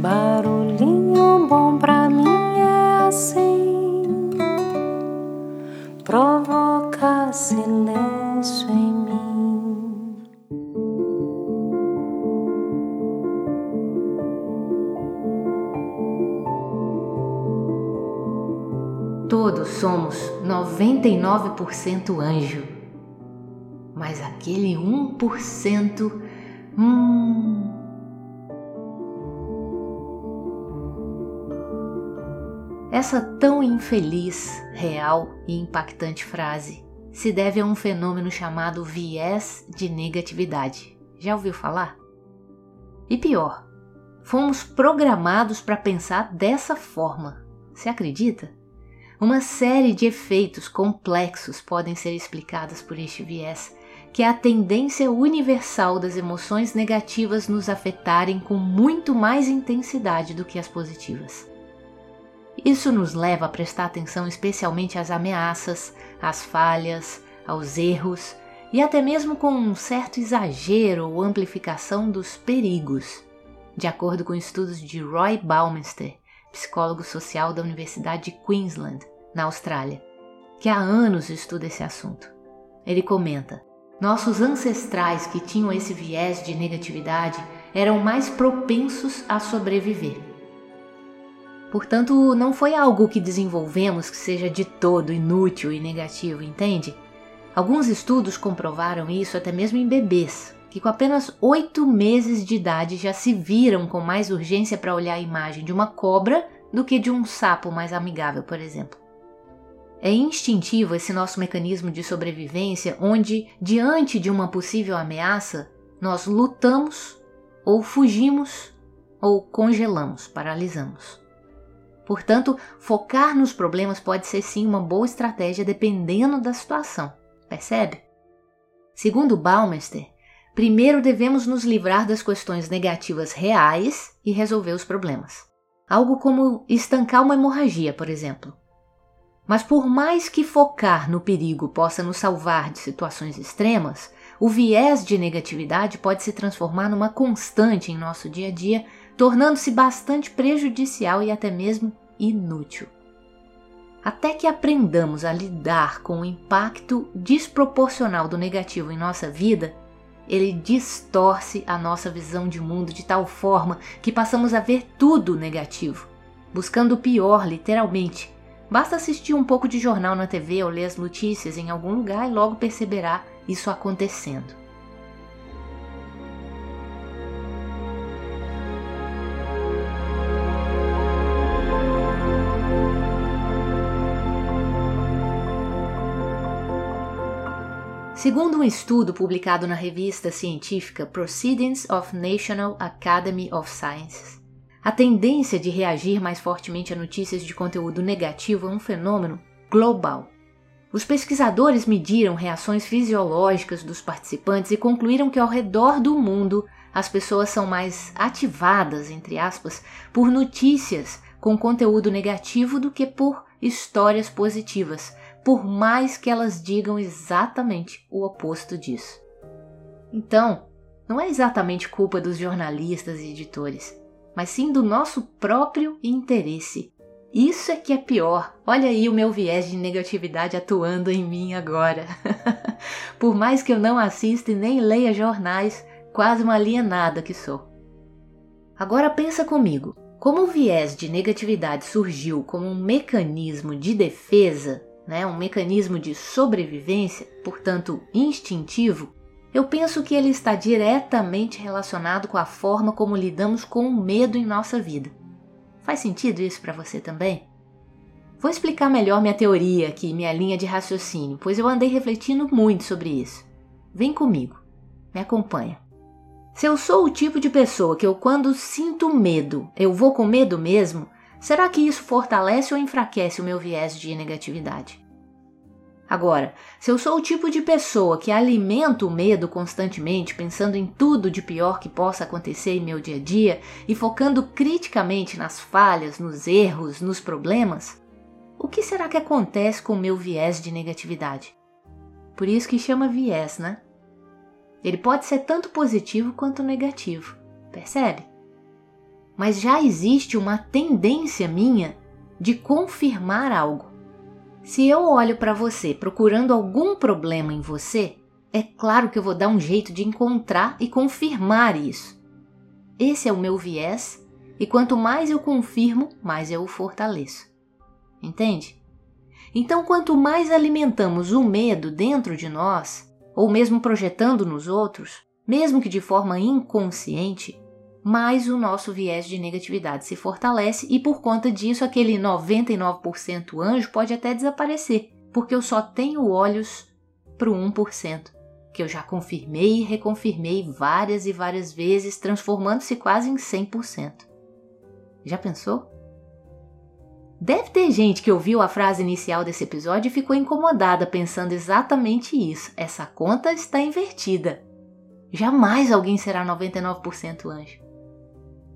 Barulhinho bom pra mim é assim, provoca silêncio em mim. Todos somos 99% anjo, mas aquele 1%, hum, Essa tão infeliz, real e impactante frase se deve a um fenômeno chamado viés de negatividade. Já ouviu falar? E pior, fomos programados para pensar dessa forma. Você acredita? Uma série de efeitos complexos podem ser explicados por este viés, que é a tendência universal das emoções negativas nos afetarem com muito mais intensidade do que as positivas. Isso nos leva a prestar atenção especialmente às ameaças, às falhas, aos erros e até mesmo com um certo exagero ou amplificação dos perigos, de acordo com estudos de Roy Baumeister, psicólogo social da Universidade de Queensland, na Austrália, que há anos estuda esse assunto. Ele comenta: Nossos ancestrais que tinham esse viés de negatividade eram mais propensos a sobreviver Portanto, não foi algo que desenvolvemos que seja de todo inútil e negativo, entende? Alguns estudos comprovaram isso até mesmo em bebês, que com apenas oito meses de idade já se viram com mais urgência para olhar a imagem de uma cobra do que de um sapo mais amigável, por exemplo. É instintivo esse nosso mecanismo de sobrevivência, onde, diante de uma possível ameaça, nós lutamos, ou fugimos, ou congelamos, paralisamos. Portanto, focar nos problemas pode ser sim uma boa estratégia dependendo da situação. Percebe? Segundo Baumeister, primeiro devemos nos livrar das questões negativas reais e resolver os problemas. Algo como estancar uma hemorragia, por exemplo. Mas por mais que focar no perigo possa nos salvar de situações extremas, o viés de negatividade pode se transformar numa constante em nosso dia a dia, tornando-se bastante prejudicial e até mesmo inútil. Até que aprendamos a lidar com o impacto desproporcional do negativo em nossa vida, ele distorce a nossa visão de mundo de tal forma que passamos a ver tudo negativo, buscando o pior, literalmente. Basta assistir um pouco de jornal na TV ou ler as notícias em algum lugar e logo perceberá isso acontecendo. Segundo um estudo publicado na revista científica Proceedings of National Academy of Sciences, a tendência de reagir mais fortemente a notícias de conteúdo negativo é um fenômeno global. Os pesquisadores mediram reações fisiológicas dos participantes e concluíram que ao redor do mundo as pessoas são mais ativadas, entre aspas, por notícias com conteúdo negativo do que por histórias positivas, por mais que elas digam exatamente o oposto disso. Então, não é exatamente culpa dos jornalistas e editores, mas sim do nosso próprio interesse. Isso é que é pior. Olha aí o meu viés de negatividade atuando em mim agora. por mais que eu não assista e nem leia jornais, quase uma alienada que sou. Agora pensa comigo. Como o viés de negatividade surgiu como um mecanismo de defesa, né, um mecanismo de sobrevivência, portanto instintivo, eu penso que ele está diretamente relacionado com a forma como lidamos com o medo em nossa vida. Faz sentido isso para você também? Vou explicar melhor minha teoria aqui, minha linha de raciocínio, pois eu andei refletindo muito sobre isso. Vem comigo, me acompanha. Se eu sou o tipo de pessoa que eu, quando sinto medo, eu vou com medo mesmo, será que isso fortalece ou enfraquece o meu viés de negatividade? Agora, se eu sou o tipo de pessoa que alimenta o medo constantemente, pensando em tudo de pior que possa acontecer em meu dia a dia e focando criticamente nas falhas, nos erros, nos problemas, o que será que acontece com o meu viés de negatividade? Por isso que chama viés, né? Ele pode ser tanto positivo quanto negativo, percebe? mas já existe uma tendência minha de confirmar algo. Se eu olho para você procurando algum problema em você, é claro que eu vou dar um jeito de encontrar e confirmar isso. Esse é o meu viés, e quanto mais eu confirmo, mais eu o fortaleço. Entende? Então, quanto mais alimentamos o medo dentro de nós, ou mesmo projetando nos outros, mesmo que de forma inconsciente, mais o nosso viés de negatividade se fortalece e por conta disso aquele 99% anjo pode até desaparecer, porque eu só tenho olhos para o 1%, que eu já confirmei e reconfirmei várias e várias vezes, transformando-se quase em 100%. Já pensou? Deve ter gente que ouviu a frase inicial desse episódio e ficou incomodada pensando exatamente isso. Essa conta está invertida. Jamais alguém será 99% anjo.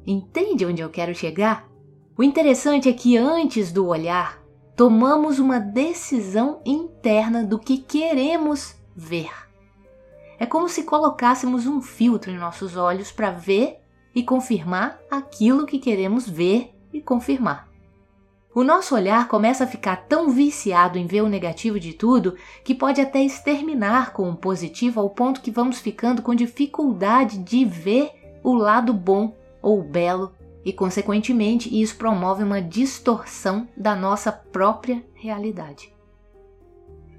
Entende onde eu quero chegar? O interessante é que antes do olhar, tomamos uma decisão interna do que queremos ver. É como se colocássemos um filtro em nossos olhos para ver e confirmar aquilo que queremos ver e confirmar. O nosso olhar começa a ficar tão viciado em ver o negativo de tudo que pode até exterminar com o positivo ao ponto que vamos ficando com dificuldade de ver o lado bom ou belo, e, consequentemente, isso promove uma distorção da nossa própria realidade.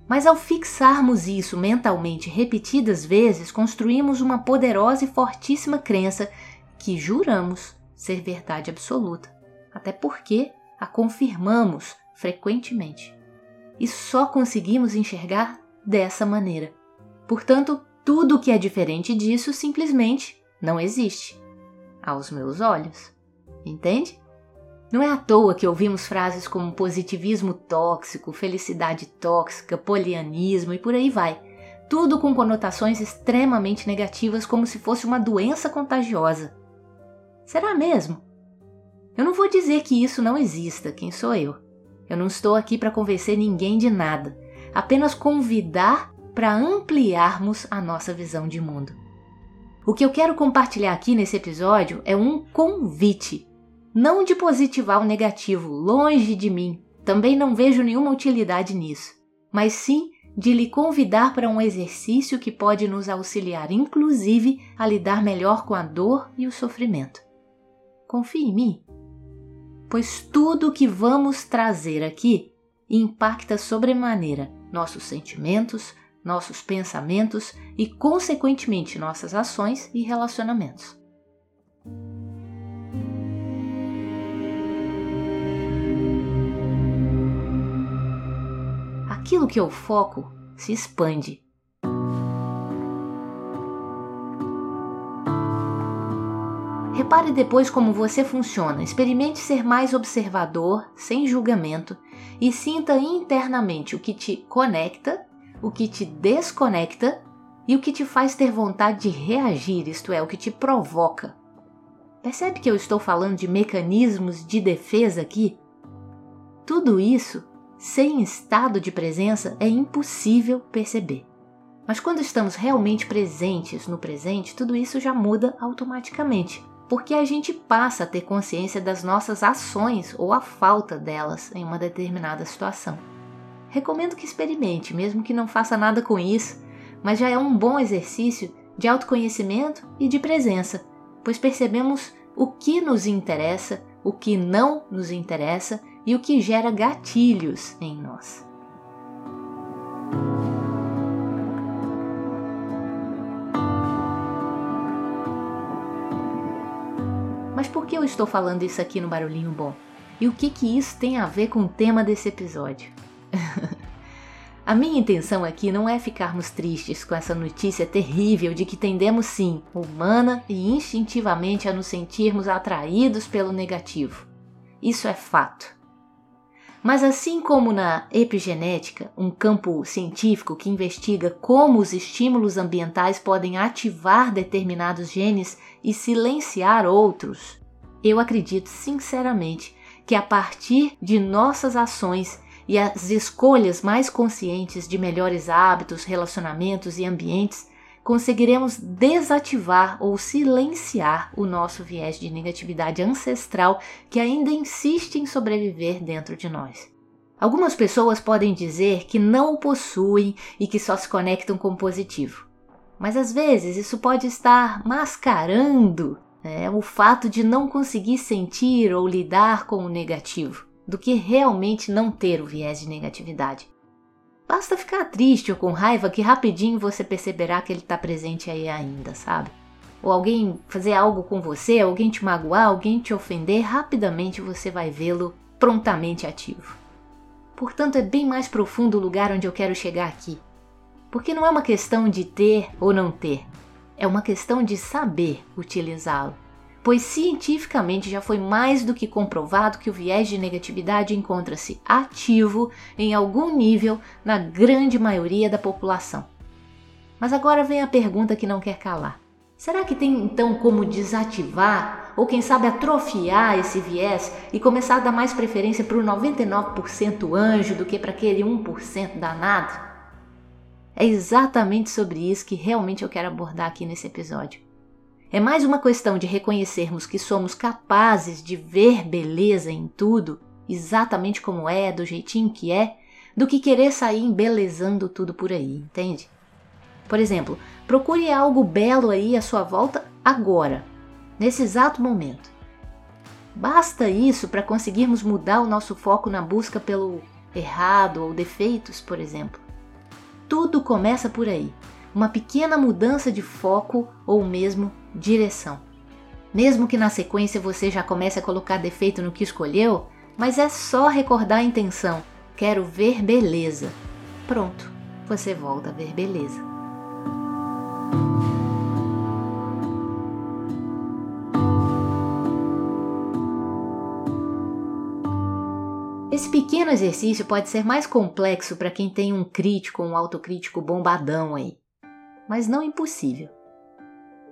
Mas ao fixarmos isso mentalmente repetidas vezes, construímos uma poderosa e fortíssima crença que juramos ser verdade absoluta, até porque a confirmamos frequentemente. E só conseguimos enxergar dessa maneira. Portanto, tudo que é diferente disso simplesmente não existe aos meus olhos. Entende? Não é à toa que ouvimos frases como positivismo tóxico, felicidade tóxica, polianismo e por aí vai. Tudo com conotações extremamente negativas, como se fosse uma doença contagiosa. Será mesmo? Eu não vou dizer que isso não exista, quem sou eu? Eu não estou aqui para convencer ninguém de nada, apenas convidar para ampliarmos a nossa visão de mundo. O que eu quero compartilhar aqui nesse episódio é um convite. Não de positivar o negativo, longe de mim, também não vejo nenhuma utilidade nisso, mas sim de lhe convidar para um exercício que pode nos auxiliar, inclusive, a lidar melhor com a dor e o sofrimento. Confie em mim, pois tudo o que vamos trazer aqui impacta sobremaneira nossos sentimentos, nossos pensamentos e, consequentemente, nossas ações e relacionamentos. Aquilo que eu foco se expande. Repare depois como você funciona. Experimente ser mais observador, sem julgamento, e sinta internamente o que te conecta o que te desconecta e o que te faz ter vontade de reagir, isto é, o que te provoca. Percebe que eu estou falando de mecanismos de defesa aqui? Tudo isso, sem estado de presença, é impossível perceber. Mas quando estamos realmente presentes no presente, tudo isso já muda automaticamente, porque a gente passa a ter consciência das nossas ações ou a falta delas em uma determinada situação recomendo que experimente, mesmo que não faça nada com isso, mas já é um bom exercício de autoconhecimento e de presença, pois percebemos o que nos interessa, o que não nos interessa e o que gera gatilhos em nós. Mas por que eu estou falando isso aqui no Barulhinho Bom? E o que, que isso tem a ver com o tema desse episódio? A minha intenção aqui não é ficarmos tristes com essa notícia terrível de que tendemos sim, humana e instintivamente, a nos sentirmos atraídos pelo negativo. Isso é fato. Mas assim como na epigenética, um campo científico que investiga como os estímulos ambientais podem ativar determinados genes e silenciar outros, eu acredito sinceramente que a partir de nossas ações e as escolhas mais conscientes de melhores hábitos, relacionamentos e ambientes, conseguiremos desativar ou silenciar o nosso viés de negatividade ancestral que ainda insiste em sobreviver dentro de nós. Algumas pessoas podem dizer que não o possuem e que só se conectam com o positivo. Mas às vezes isso pode estar mascarando né, o fato de não conseguir sentir ou lidar com o negativo, do que realmente não ter o viés de negatividade. Basta ficar triste ou com raiva que rapidinho você perceberá que ele está presente aí ainda, sabe? Ou alguém fazer algo com você, alguém te magoar, alguém te ofender, rapidamente você vai vê-lo prontamente ativo. Portanto, é bem mais profundo o lugar onde eu quero chegar aqui. Porque não é uma questão de ter ou não ter, é uma questão de saber utilizá-lo pois cientificamente já foi mais do que comprovado que o viés de negatividade encontra-se ativo em algum nível na grande maioria da população. Mas agora vem a pergunta que não quer calar. Será que tem então como desativar ou quem sabe atrofiar esse viés e começar a dar mais preferência para o 99% anjo do que para aquele 1% danado? É exatamente sobre isso que realmente eu quero abordar aqui nesse episódio. É mais uma questão de reconhecermos que somos capazes de ver beleza em tudo, exatamente como é, do jeitinho que é, do que querer sair embelezando tudo por aí, entende? Por exemplo, procure algo belo aí à sua volta agora, nesse exato momento. Basta isso para conseguirmos mudar o nosso foco na busca pelo errado ou defeitos, por exemplo. Tudo começa por aí uma pequena mudança de foco ou mesmo direção. Mesmo que na sequência você já comece a colocar defeito no que escolheu, mas é só recordar a intenção: quero ver beleza. Pronto, você volta a ver beleza. Esse pequeno exercício pode ser mais complexo para quem tem um crítico ou um autocrítico bombadão aí mas não impossível.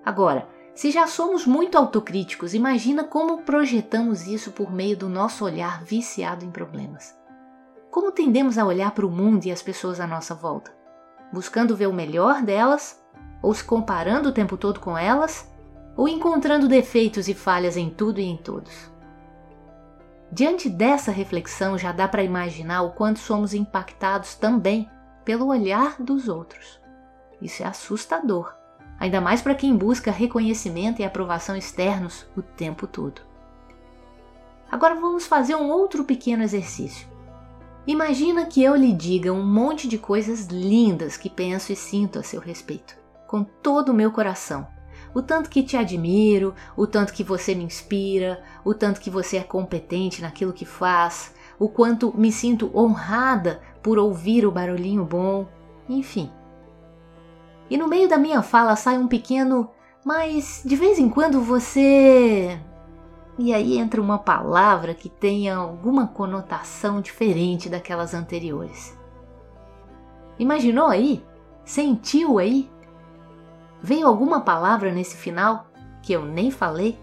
Agora, se já somos muito autocríticos, imagina como projetamos isso por meio do nosso olhar viciado em problemas. Como tendemos a olhar para o mundo e as pessoas à nossa volta? Buscando ver o melhor delas, ou se comparando o tempo todo com elas, ou encontrando defeitos e falhas em tudo e em todos? Diante dessa reflexão, já dá para imaginar o quanto somos impactados também pelo olhar dos outros. Isso é assustador, ainda mais para quem busca reconhecimento e aprovação externos o tempo todo. Agora vamos fazer um outro pequeno exercício. Imagina que eu lhe diga um monte de coisas lindas que penso e sinto a seu respeito, com todo o meu coração. O tanto que te admiro, o tanto que você me inspira, o tanto que você é competente naquilo que faz, o quanto me sinto honrada por ouvir o barulhinho bom, enfim e no meio da minha fala sai um pequeno, mas de vez em quando você. E aí entra uma palavra que tenha alguma conotação diferente daquelas anteriores. Imaginou aí? Sentiu aí? Veio alguma palavra nesse final que eu nem falei?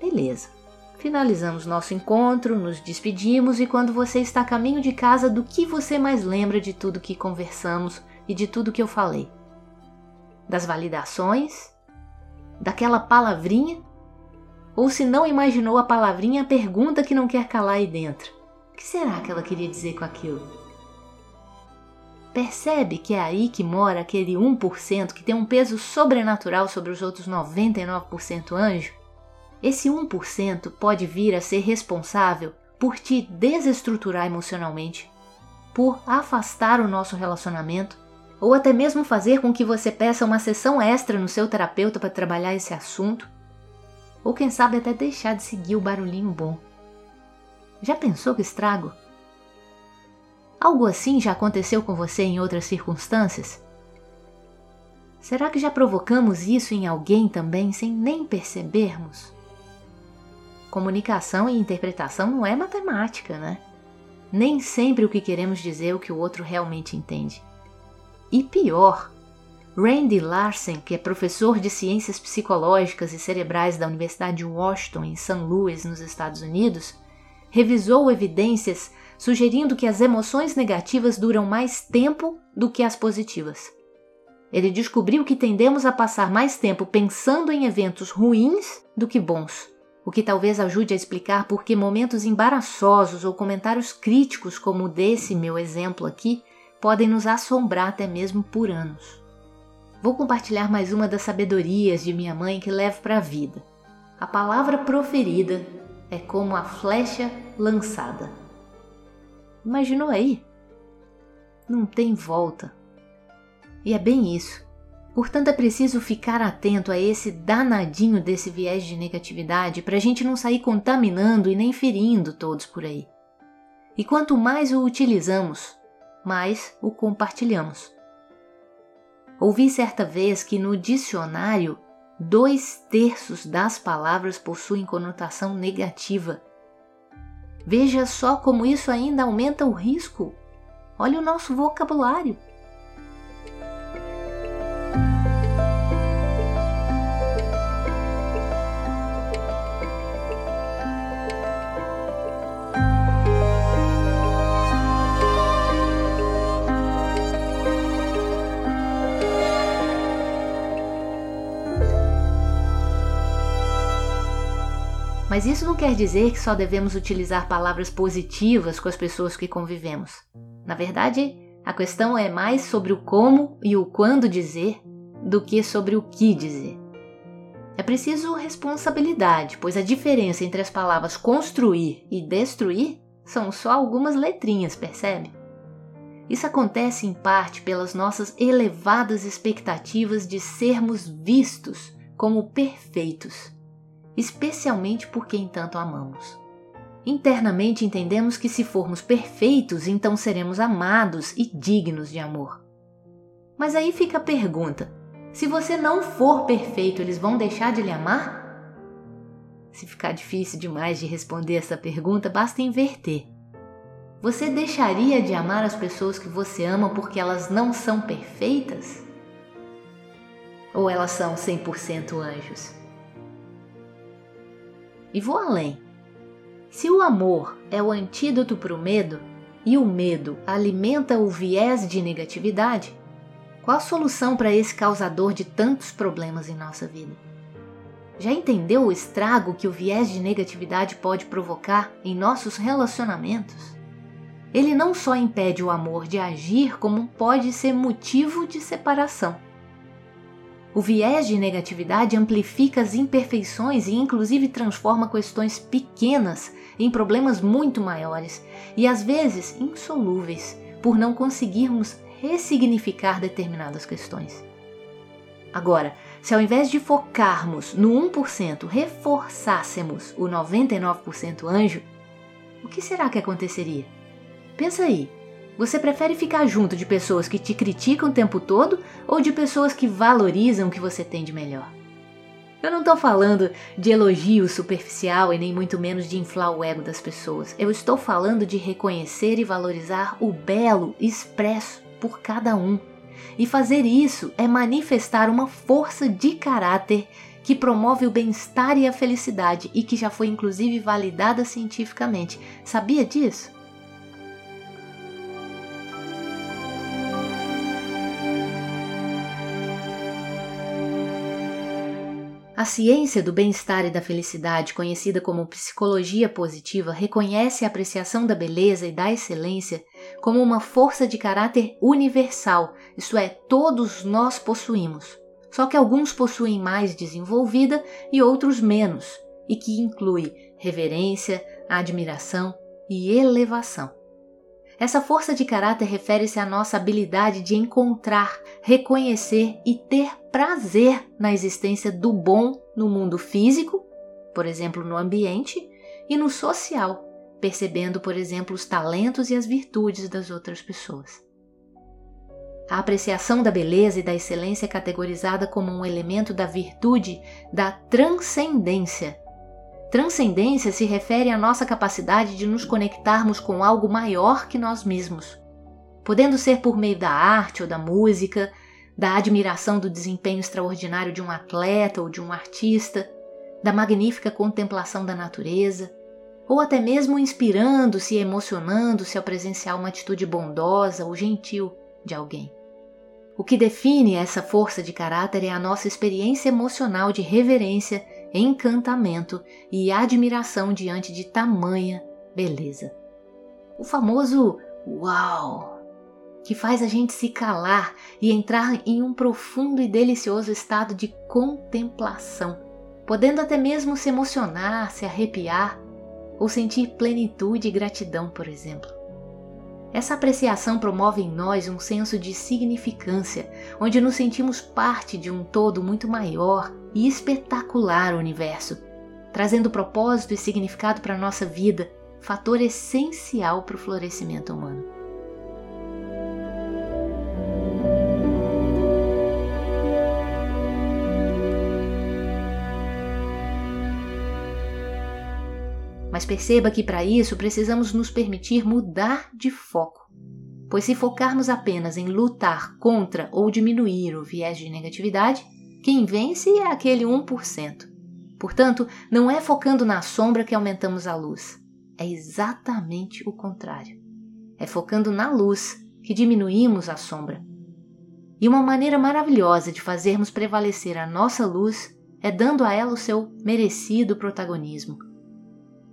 Beleza. Finalizamos nosso encontro, nos despedimos e quando você está a caminho de casa, do que você mais lembra de tudo que conversamos e de tudo que eu falei? Das validações? Daquela palavrinha? Ou se não imaginou a palavrinha, a pergunta que não quer calar aí dentro? O que será que ela queria dizer com aquilo? Percebe que é aí que mora aquele 1% que tem um peso sobrenatural sobre os outros 99% anjo? Esse 1% pode vir a ser responsável por te desestruturar emocionalmente, por afastar o nosso relacionamento, ou até mesmo fazer com que você peça uma sessão extra no seu terapeuta para trabalhar esse assunto, ou quem sabe até deixar de seguir o barulhinho bom. Já pensou que estrago? Algo assim já aconteceu com você em outras circunstâncias? Será que já provocamos isso em alguém também sem nem percebermos? Comunicação e interpretação não é matemática, né? Nem sempre o que queremos dizer é o que o outro realmente entende. E pior, Randy Larsen, que é professor de ciências psicológicas e cerebrais da Universidade de Washington, em St. Louis, nos Estados Unidos, revisou evidências sugerindo que as emoções negativas duram mais tempo do que as positivas. Ele descobriu que tendemos a passar mais tempo pensando em eventos ruins do que bons, o que talvez ajude a explicar por que momentos embaraçosos ou comentários críticos, como o desse meu exemplo aqui, podem nos assombrar até mesmo por anos. Vou compartilhar mais uma das sabedorias de minha mãe que levo para a vida. A palavra proferida é como a flecha lançada. Imaginou aí? Não tem volta. E é bem isso. Portanto, é preciso ficar atento a esse danadinho desse viés de negatividade para a gente não sair contaminando e nem ferindo todos por aí. E quanto mais o utilizamos, mais o compartilhamos. Ouvi certa vez que no dicionário dois terços das palavras possuem conotação negativa. Veja só como isso ainda aumenta o risco. Olha o nosso vocabulário. Mas isso não quer dizer que só devemos utilizar palavras positivas com as pessoas que convivemos. Na verdade, a questão é mais sobre o como e o quando dizer do que sobre o que dizer. É preciso responsabilidade, pois a diferença entre as palavras construir e destruir são só algumas letrinhas, percebe? Isso acontece em parte pelas nossas elevadas expectativas de sermos vistos como perfeitos especialmente por quem tanto amamos. Internamente entendemos que se formos perfeitos, então seremos amados e dignos de amor. Mas aí fica a pergunta: se você não for perfeito, eles vão deixar de lhe amar? Se ficar difícil demais de responder essa pergunta, basta inverter. Você deixaria de amar as pessoas que você ama porque elas não são perfeitas? Ou elas são 100% anjos? E vou além. Se o amor é o antídoto para o medo e o medo alimenta o viés de negatividade, qual a solução para esse causador de tantos problemas em nossa vida? Já entendeu o estrago que o viés de negatividade pode provocar em nossos relacionamentos? Ele não só impede o amor de agir, como pode ser motivo de separação. O viés de negatividade amplifica as imperfeições e, inclusive, transforma questões pequenas em problemas muito maiores e, às vezes, insolúveis, por não conseguirmos ressignificar determinadas questões. Agora, se ao invés de focarmos no 1%, reforçássemos o 99% anjo, o que será que aconteceria? Pensa aí, você prefere ficar junto de pessoas que te criticam o tempo todo ou de pessoas que valorizam o que você tem de melhor? Eu não estou falando de elogio superficial e nem muito menos de inflar o ego das pessoas. Eu estou falando de reconhecer e valorizar o belo expresso por cada um. E fazer isso é manifestar uma força de caráter que promove o bem-estar e a felicidade e que já foi inclusive validada cientificamente. Sabia disso? A ciência do bem-estar e da felicidade, conhecida como psicologia positiva, reconhece a apreciação da beleza e da excelência como uma força de caráter universal, isto é, todos nós possuímos. Só que alguns possuem mais desenvolvida e outros menos, e que inclui reverência, admiração e elevação. Essa força de caráter refere-se à nossa habilidade de encontrar, reconhecer e ter prazer na existência do bom no mundo físico, por exemplo, no ambiente, e no social, percebendo, por exemplo, os talentos e as virtudes das outras pessoas. A apreciação da beleza e da excelência é categorizada como um elemento da virtude da transcendência Transcendência se refere à nossa capacidade de nos conectarmos com algo maior que nós mesmos, podendo ser por meio da arte ou da música, da admiração do desempenho extraordinário de um atleta ou de um artista, da magnífica contemplação da natureza, ou até mesmo inspirando-se e emocionando-se ao presenciar uma atitude bondosa ou gentil de alguém. O que define essa força de caráter é a nossa experiência emocional de reverência, encantamento e admiração diante de tamanha beleza. O famoso uau, que faz a gente se calar e entrar em um profundo e delicioso estado de contemplação, podendo até mesmo se emocionar, se arrepiar ou sentir plenitude e gratidão, por exemplo. Essa apreciação promove em nós um senso de significância, onde nos sentimos parte de um todo muito maior e espetacular universo, trazendo propósito e significado para a nossa vida, fator essencial para o florescimento humano. Mas perceba que para isso precisamos nos permitir mudar de foco. Pois se focarmos apenas em lutar contra ou diminuir o viés de negatividade, quem vence é aquele 1%. Portanto, não é focando na sombra que aumentamos a luz. É exatamente o contrário. É focando na luz que diminuímos a sombra. E uma maneira maravilhosa de fazermos prevalecer a nossa luz é dando a ela o seu merecido protagonismo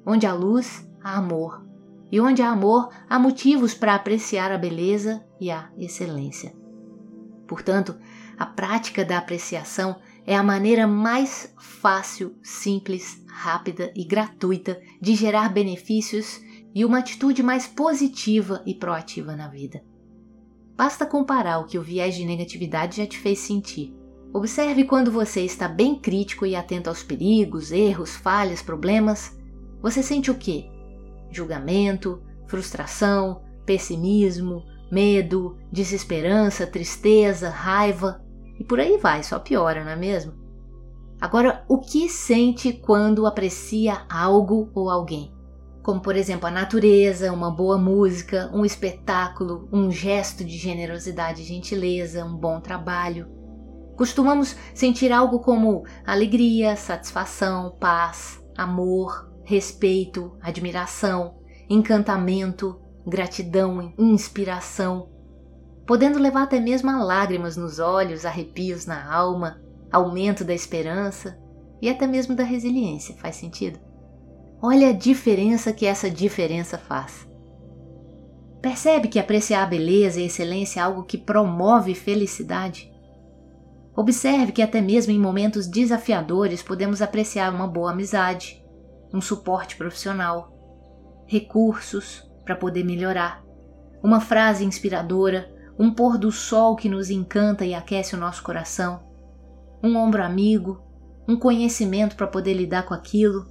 Onde há luz, há amor. E onde há amor, há motivos para apreciar a beleza e a excelência. Portanto, a prática da apreciação é a maneira mais fácil, simples, rápida e gratuita de gerar benefícios e uma atitude mais positiva e proativa na vida. Basta comparar o que o viés de negatividade já te fez sentir. Observe quando você está bem crítico e atento aos perigos, erros, falhas, problemas você sente o quê? Julgamento, frustração, pessimismo, medo, desesperança, tristeza, raiva e por aí vai, só piora, não é mesmo? Agora, o que sente quando aprecia algo ou alguém? Como, por exemplo, a natureza, uma boa música, um espetáculo, um gesto de generosidade e gentileza, um bom trabalho. Costumamos sentir algo como alegria, satisfação, paz, amor, respeito, admiração, encantamento, gratidão, inspiração, podendo levar até mesmo a lágrimas nos olhos, arrepios na alma, aumento da esperança e até mesmo da resiliência. Faz sentido? Olha a diferença que essa diferença faz. Percebe que apreciar a beleza e a excelência é algo que promove felicidade? Observe que até mesmo em momentos desafiadores podemos apreciar uma boa amizade, um suporte profissional, recursos para poder melhorar, uma frase inspiradora, um pôr do sol que nos encanta e aquece o nosso coração, um ombro amigo, um conhecimento para poder lidar com aquilo,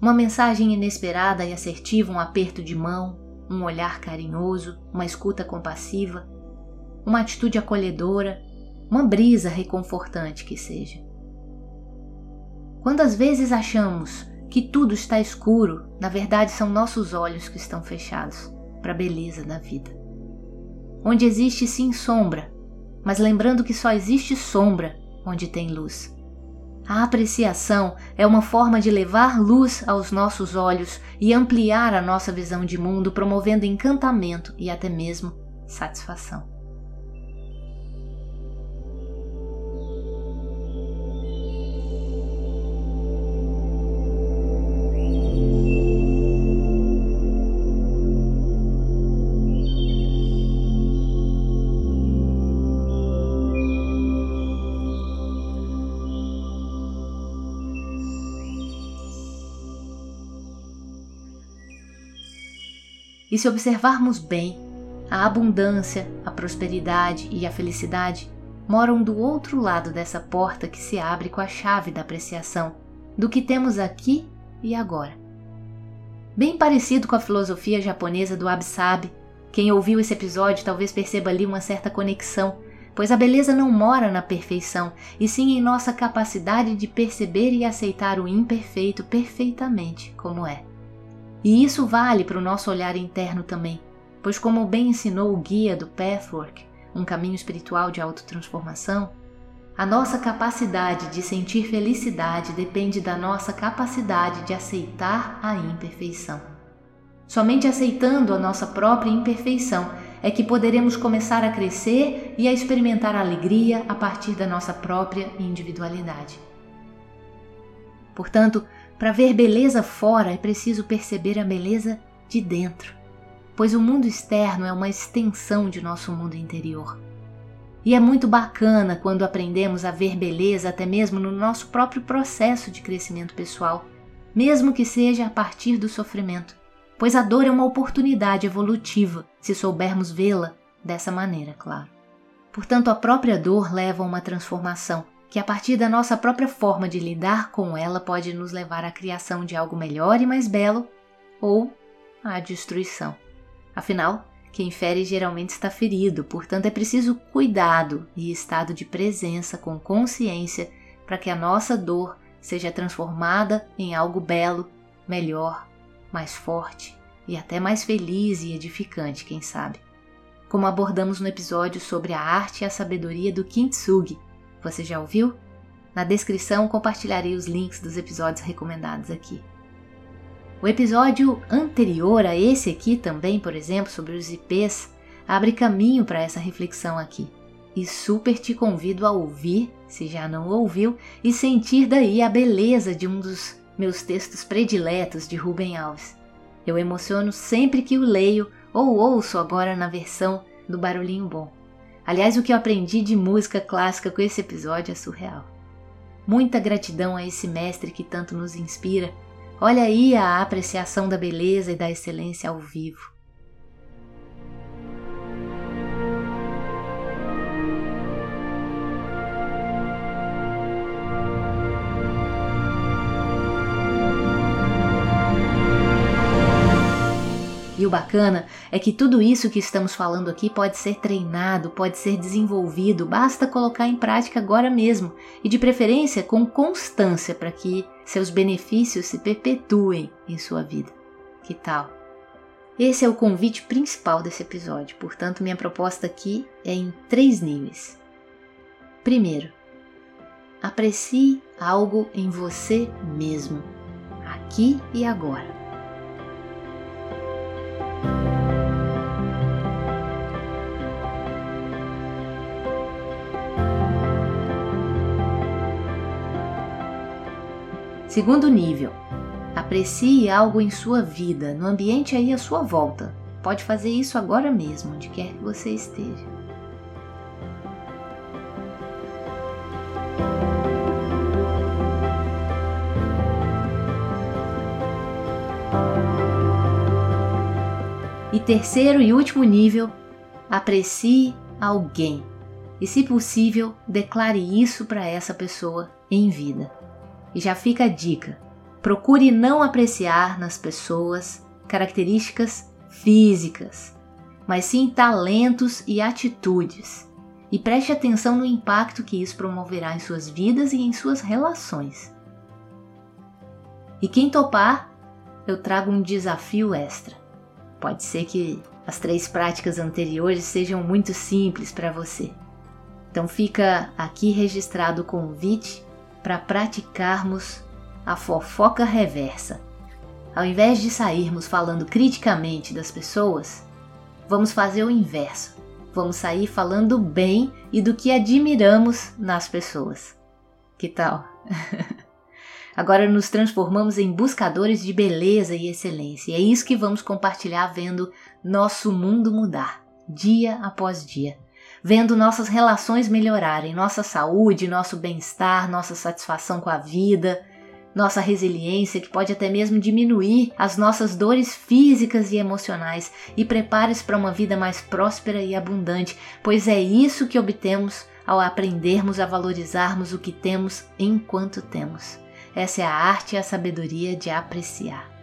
uma mensagem inesperada e assertiva, um aperto de mão, um olhar carinhoso, uma escuta compassiva, uma atitude acolhedora, uma brisa reconfortante que seja. Quando às vezes achamos que tudo está escuro, na verdade são nossos olhos que estão fechados para a beleza da vida. Onde existe sim sombra, mas lembrando que só existe sombra onde tem luz. A apreciação é uma forma de levar luz aos nossos olhos e ampliar a nossa visão de mundo, promovendo encantamento e até mesmo satisfação. E se observarmos bem, a abundância, a prosperidade e a felicidade moram do outro lado dessa porta que se abre com a chave da apreciação do que temos aqui e agora. Bem parecido com a filosofia japonesa do Abisabi, quem ouviu esse episódio talvez perceba ali uma certa conexão, pois a beleza não mora na perfeição, e sim em nossa capacidade de perceber e aceitar o imperfeito perfeitamente como é. E isso vale para o nosso olhar interno também, pois, como bem ensinou o guia do Pathwork, um caminho espiritual de autotransformação, a nossa capacidade de sentir felicidade depende da nossa capacidade de aceitar a imperfeição. Somente aceitando a nossa própria imperfeição é que poderemos começar a crescer e a experimentar a alegria a partir da nossa própria individualidade. Portanto, para ver beleza fora é preciso perceber a beleza de dentro, pois o mundo externo é uma extensão de nosso mundo interior. E é muito bacana quando aprendemos a ver beleza até mesmo no nosso próprio processo de crescimento pessoal, mesmo que seja a partir do sofrimento, pois a dor é uma oportunidade evolutiva se soubermos vê-la dessa maneira, claro. Portanto, a própria dor leva a uma transformação que, a partir da nossa própria forma de lidar com ela, pode nos levar à criação de algo melhor e mais belo ou à destruição. Afinal, quem fere geralmente está ferido, portanto é preciso cuidado e estado de presença com consciência para que a nossa dor seja transformada em algo belo, melhor, mais forte e até mais feliz e edificante, quem sabe. Como abordamos no episódio sobre a arte e a sabedoria do Kintsugi. Você já ouviu? Na descrição compartilharei os links dos episódios recomendados aqui. O episódio anterior a esse aqui também, por exemplo, sobre os IPs, abre caminho para essa reflexão aqui. E super te convido a ouvir, se já não ouviu, e sentir daí a beleza de um dos meus textos prediletos de Rubem Alves. Eu emociono sempre que o leio ou ouço agora na versão do Barulhinho Bom. Aliás, o que eu aprendi de música clássica com esse episódio é surreal. Muita gratidão a esse mestre que tanto nos inspira Olha aí a apreciação da beleza e da excelência ao vivo. O bacana é que tudo isso que estamos falando aqui pode ser treinado, pode ser desenvolvido, basta colocar em prática agora mesmo e de preferência com constância para que seus benefícios se perpetuem em sua vida. Que tal? Esse é o convite principal desse episódio, portanto, minha proposta aqui é em três níveis. Primeiro, aprecie algo em você mesmo, aqui e agora. Segundo nível, aprecie algo em sua vida, no ambiente aí à sua volta. Pode fazer isso agora mesmo, onde quer que você esteja. E terceiro e último nível, aprecie alguém. E se possível, declare isso para essa pessoa em vida. E já fica a dica: procure não apreciar nas pessoas características físicas, mas sim talentos e atitudes. E preste atenção no impacto que isso promoverá em suas vidas e em suas relações. E quem topar, eu trago um desafio extra. Pode ser que as três práticas anteriores sejam muito simples para você. Então fica aqui registrado o convite para praticarmos a fofoca reversa. Ao invés de sairmos falando criticamente das pessoas, vamos fazer o inverso. Vamos sair falando bem e do que admiramos nas pessoas. Que tal? Agora nos transformamos em buscadores de beleza e excelência. E é isso que vamos compartilhar vendo nosso mundo mudar, dia após dia vendo nossas relações melhorarem, nossa saúde, nosso bem-estar, nossa satisfação com a vida, nossa resiliência, que pode até mesmo diminuir as nossas dores físicas e emocionais e prepare-se para uma vida mais próspera e abundante, pois é isso que obtemos ao aprendermos a valorizarmos o que temos enquanto temos. Essa é a arte e a sabedoria de apreciar.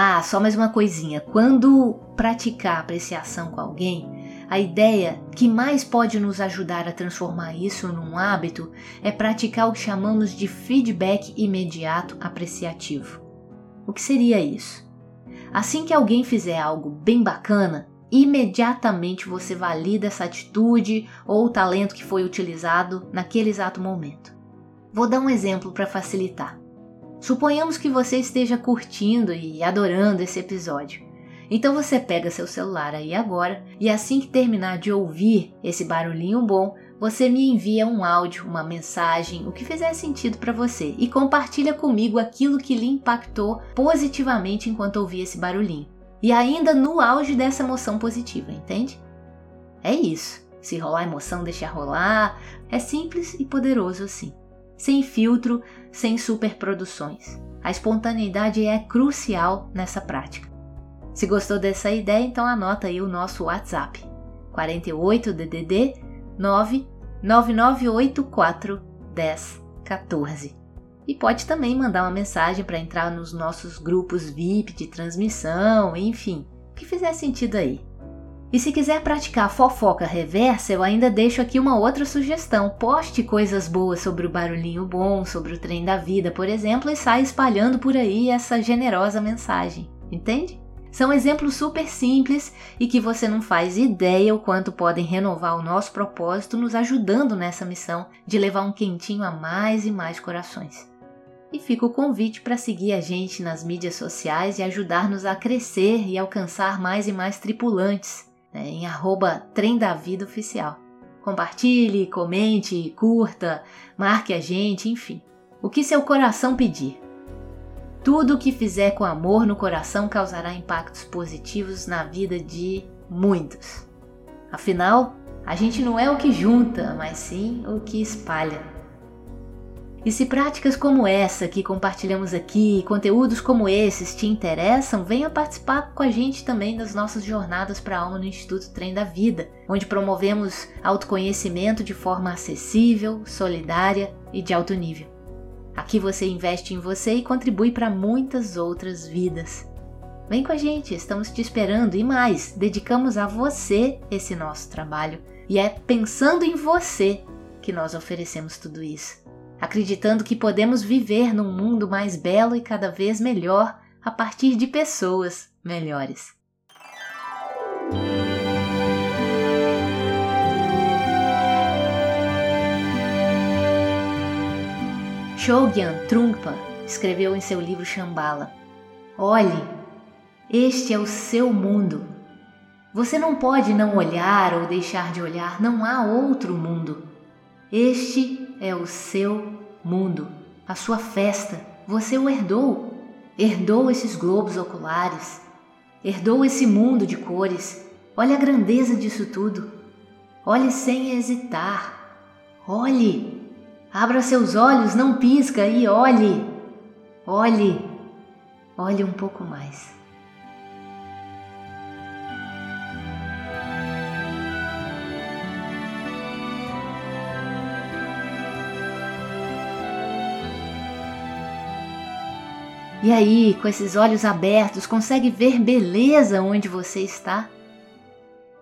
Ah, só mais uma coisinha. Quando praticar apreciação com alguém, a ideia que mais pode nos ajudar a transformar isso num hábito é praticar o que chamamos de feedback imediato apreciativo. O que seria isso? Assim que alguém fizer algo bem bacana, imediatamente você valida essa atitude ou o talento que foi utilizado naquele exato momento. Vou dar um exemplo para facilitar. Suponhamos que você esteja curtindo e adorando esse episódio. Então você pega seu celular aí agora e assim que terminar de ouvir esse barulhinho bom, você me envia um áudio, uma mensagem, o que fizer sentido para você e compartilha comigo aquilo que lhe impactou positivamente enquanto ouvia esse barulhinho. E ainda no auge dessa emoção positiva, entende? É isso. Se rolar emoção, deixa rolar. É simples e poderoso assim. Sem filtro, sem superproduções. A espontaneidade é crucial nessa prática. Se gostou dessa ideia, então anota aí o nosso WhatsApp. 48 DDD 99984 1014. E pode também mandar uma mensagem para entrar nos nossos grupos VIP de transmissão, enfim, o que fizer sentido aí. E se quiser praticar fofoca reversa, eu ainda deixo aqui uma outra sugestão. Poste coisas boas sobre o barulhinho bom, sobre o trem da vida, por exemplo, e saia espalhando por aí essa generosa mensagem. Entende? São exemplos super simples e que você não faz ideia o quanto podem renovar o nosso propósito, nos ajudando nessa missão de levar um quentinho a mais e mais corações. E fica o convite para seguir a gente nas mídias sociais e ajudar-nos a crescer e alcançar mais e mais tripulantes né, em arroba Trem da Vida Oficial. Compartilhe, comente, curta, marque a gente, enfim. O que seu coração pedir. Tudo o que fizer com amor no coração causará impactos positivos na vida de muitos. Afinal, a gente não é o que junta, mas sim o que espalha. E se práticas como essa que compartilhamos aqui, conteúdos como esses te interessam, venha participar com a gente também das nossas jornadas para a alma no Instituto Trem da Vida, onde promovemos autoconhecimento de forma acessível, solidária e de alto nível. Aqui você investe em você e contribui para muitas outras vidas. Vem com a gente, estamos te esperando e mais, dedicamos a você esse nosso trabalho. E é pensando em você que nós oferecemos tudo isso. Acreditando que podemos viver num mundo mais belo e cada vez melhor a partir de pessoas melhores. Shogyan Trungpa escreveu em seu livro Shambhala: Olhe, este é o seu mundo. Você não pode não olhar ou deixar de olhar, não há outro mundo. Este é o seu mundo, a sua festa. Você o herdou. Herdou esses globos oculares. Herdou esse mundo de cores. Olhe a grandeza disso tudo. Olhe sem hesitar. Olhe. Abra seus olhos, não pisca e olhe. Olhe. Olhe um pouco mais. E aí, com esses olhos abertos, consegue ver beleza onde você está?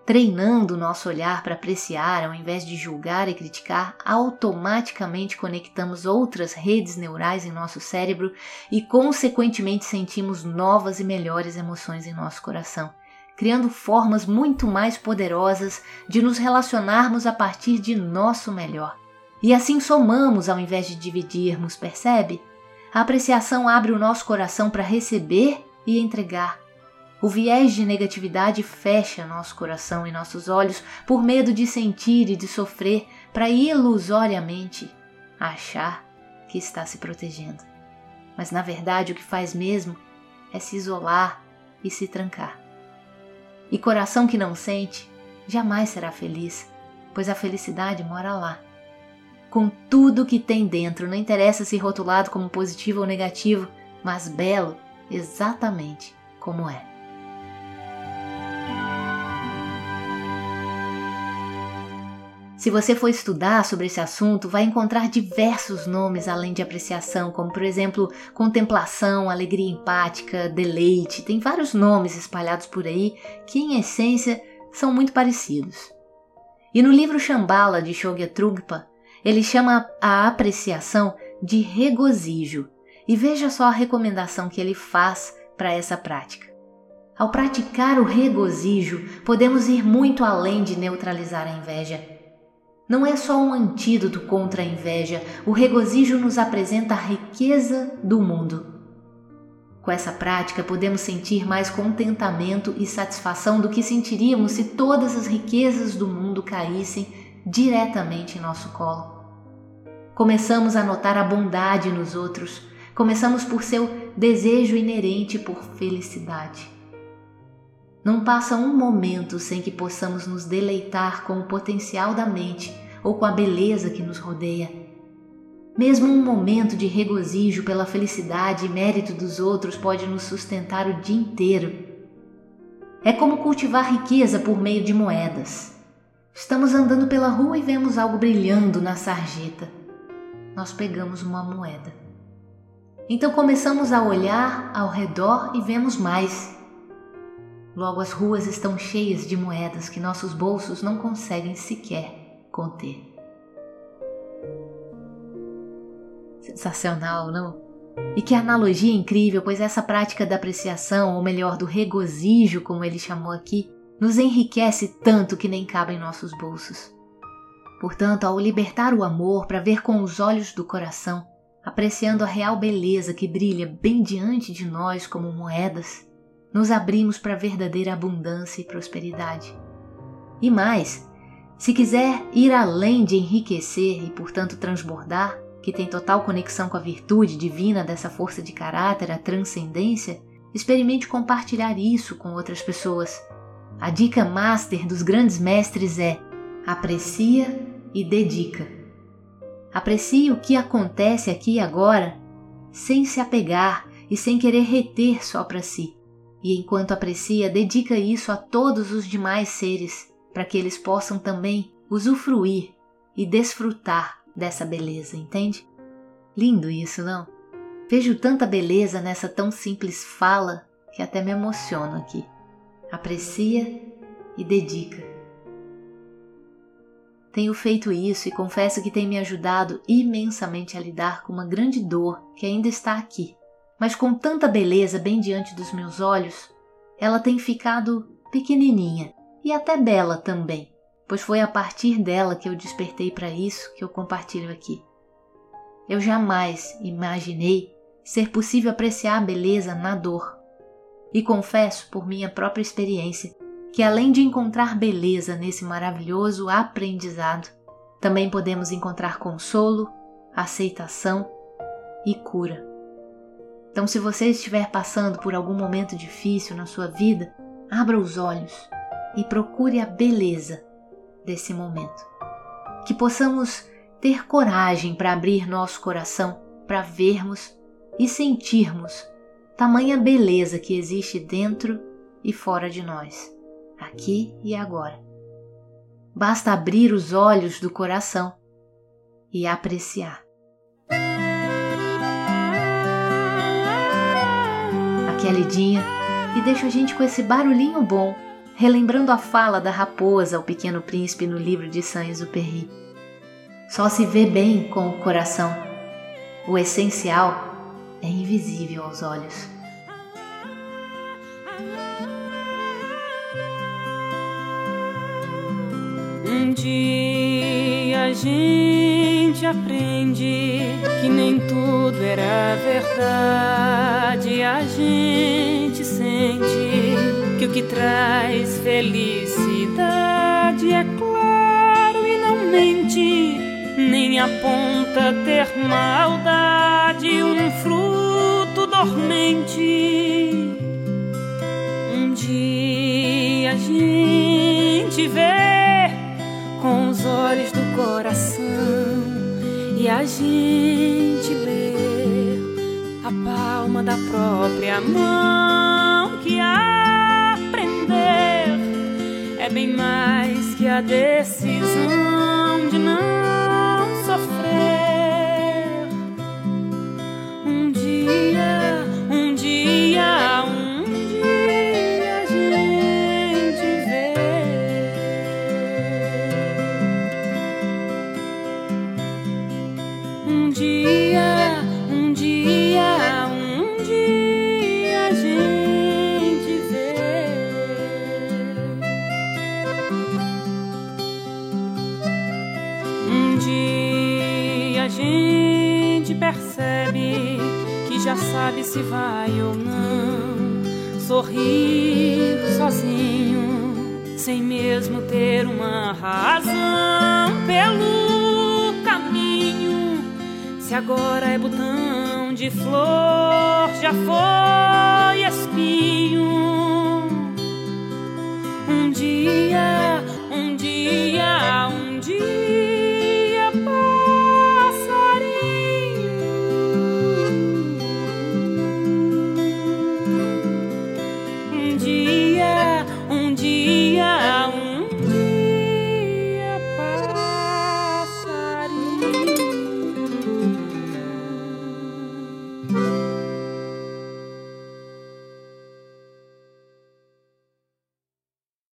treinando o nosso olhar para apreciar ao invés de julgar e criticar, automaticamente conectamos outras redes neurais em nosso cérebro e, consequentemente, sentimos novas e melhores emoções em nosso coração, criando formas muito mais poderosas de nos relacionarmos a partir de nosso melhor. E assim somamos ao invés de dividirmos, percebe? A apreciação abre o nosso coração para receber e entregar o viés de negatividade fecha nosso coração e nossos olhos por medo de sentir e de sofrer para ilusoriamente achar que está se protegendo. Mas na verdade o que faz mesmo é se isolar e se trancar. E coração que não sente jamais será feliz, pois a felicidade mora lá. Com tudo que tem dentro, não interessa se rotulado como positivo ou negativo, mas belo exatamente como é. Se você for estudar sobre esse assunto, vai encontrar diversos nomes além de apreciação, como por exemplo contemplação, alegria empática, deleite. Tem vários nomes espalhados por aí que, em essência, são muito parecidos. E no livro Shambhala de Shogya Trungpa, ele chama a apreciação de regozijo. E veja só a recomendação que ele faz para essa prática. Ao praticar o regozijo, podemos ir muito além de neutralizar a inveja Não é só um antídoto contra a inveja, o regozijo nos apresenta a riqueza do mundo. Com essa prática, podemos sentir mais contentamento e satisfação do que sentiríamos se todas as riquezas do mundo caíssem diretamente em nosso colo. Começamos a notar a bondade nos outros, começamos por seu desejo inerente por felicidade. Não passa um momento sem que possamos nos deleitar com o potencial da mente ou com a beleza que nos rodeia. Mesmo um momento de regozijo pela felicidade e mérito dos outros pode nos sustentar o dia inteiro. É como cultivar riqueza por meio de moedas. Estamos andando pela rua e vemos algo brilhando na sarjeta. Nós pegamos uma moeda. Então começamos a olhar ao redor e vemos mais. Logo as ruas estão cheias de moedas que nossos bolsos não conseguem sequer conter. Sensacional, não? E que analogia incrível, pois essa prática da apreciação, ou melhor, do regozijo, como ele chamou aqui, nos enriquece tanto que nem cabe em nossos bolsos. Portanto, ao libertar o amor para ver com os olhos do coração, apreciando a real beleza que brilha bem diante de nós como moedas, nos abrimos para a verdadeira abundância e prosperidade. E mais, se quiser ir além de enriquecer e, portanto, transbordar, que tem total conexão com a virtude divina dessa força de caráter, a transcendência, experimente compartilhar isso com outras pessoas. A dica master dos grandes mestres é: aprecia e dedica. Aprecie o que acontece aqui e agora, sem se apegar e sem querer reter só para si. E enquanto aprecia, dedica isso a todos os demais seres, para que eles possam também usufruir e desfrutar dessa beleza, entende? Lindo isso, não? Vejo tanta beleza nessa tão simples fala que até me emociono aqui. Aprecia e dedica. Tenho feito isso e confesso que tem me ajudado imensamente a lidar com uma grande dor que ainda está aqui, mas com tanta beleza bem diante dos meus olhos, ela tem ficado pequenininha e até bela também pois foi a partir dela que eu despertei para isso que eu compartilho aqui. Eu jamais imaginei ser possível apreciar a beleza na dor. E confesso, por minha própria experiência, que além de encontrar beleza nesse maravilhoso aprendizado, também podemos encontrar consolo, aceitação e cura. Então, se você estiver passando por algum momento difícil na sua vida, abra os olhos e procure a beleza desse momento. Que possamos ter coragem para abrir nosso coração para vermos e sentirmos tamanha beleza que existe dentro e fora de nós, aqui e agora. Basta abrir os olhos do coração e apreciar. Aqui é a Lidinha e deixa a gente com esse barulhinho bom relembrando a fala da raposa ao pequeno príncipe no livro de Saint-Exupéry. Só se vê bem com o coração. O essencial é invisível aos olhos. Um dia a gente aprende que nem tudo era verdade. A gente sente que o que traz felicidade é claro e não mente, nem aponta ter maldade, um fruto dormente. Um dia a gente vê olhos do coração e a gente lê a palma da própria mão que há é bem mais que a decisão de não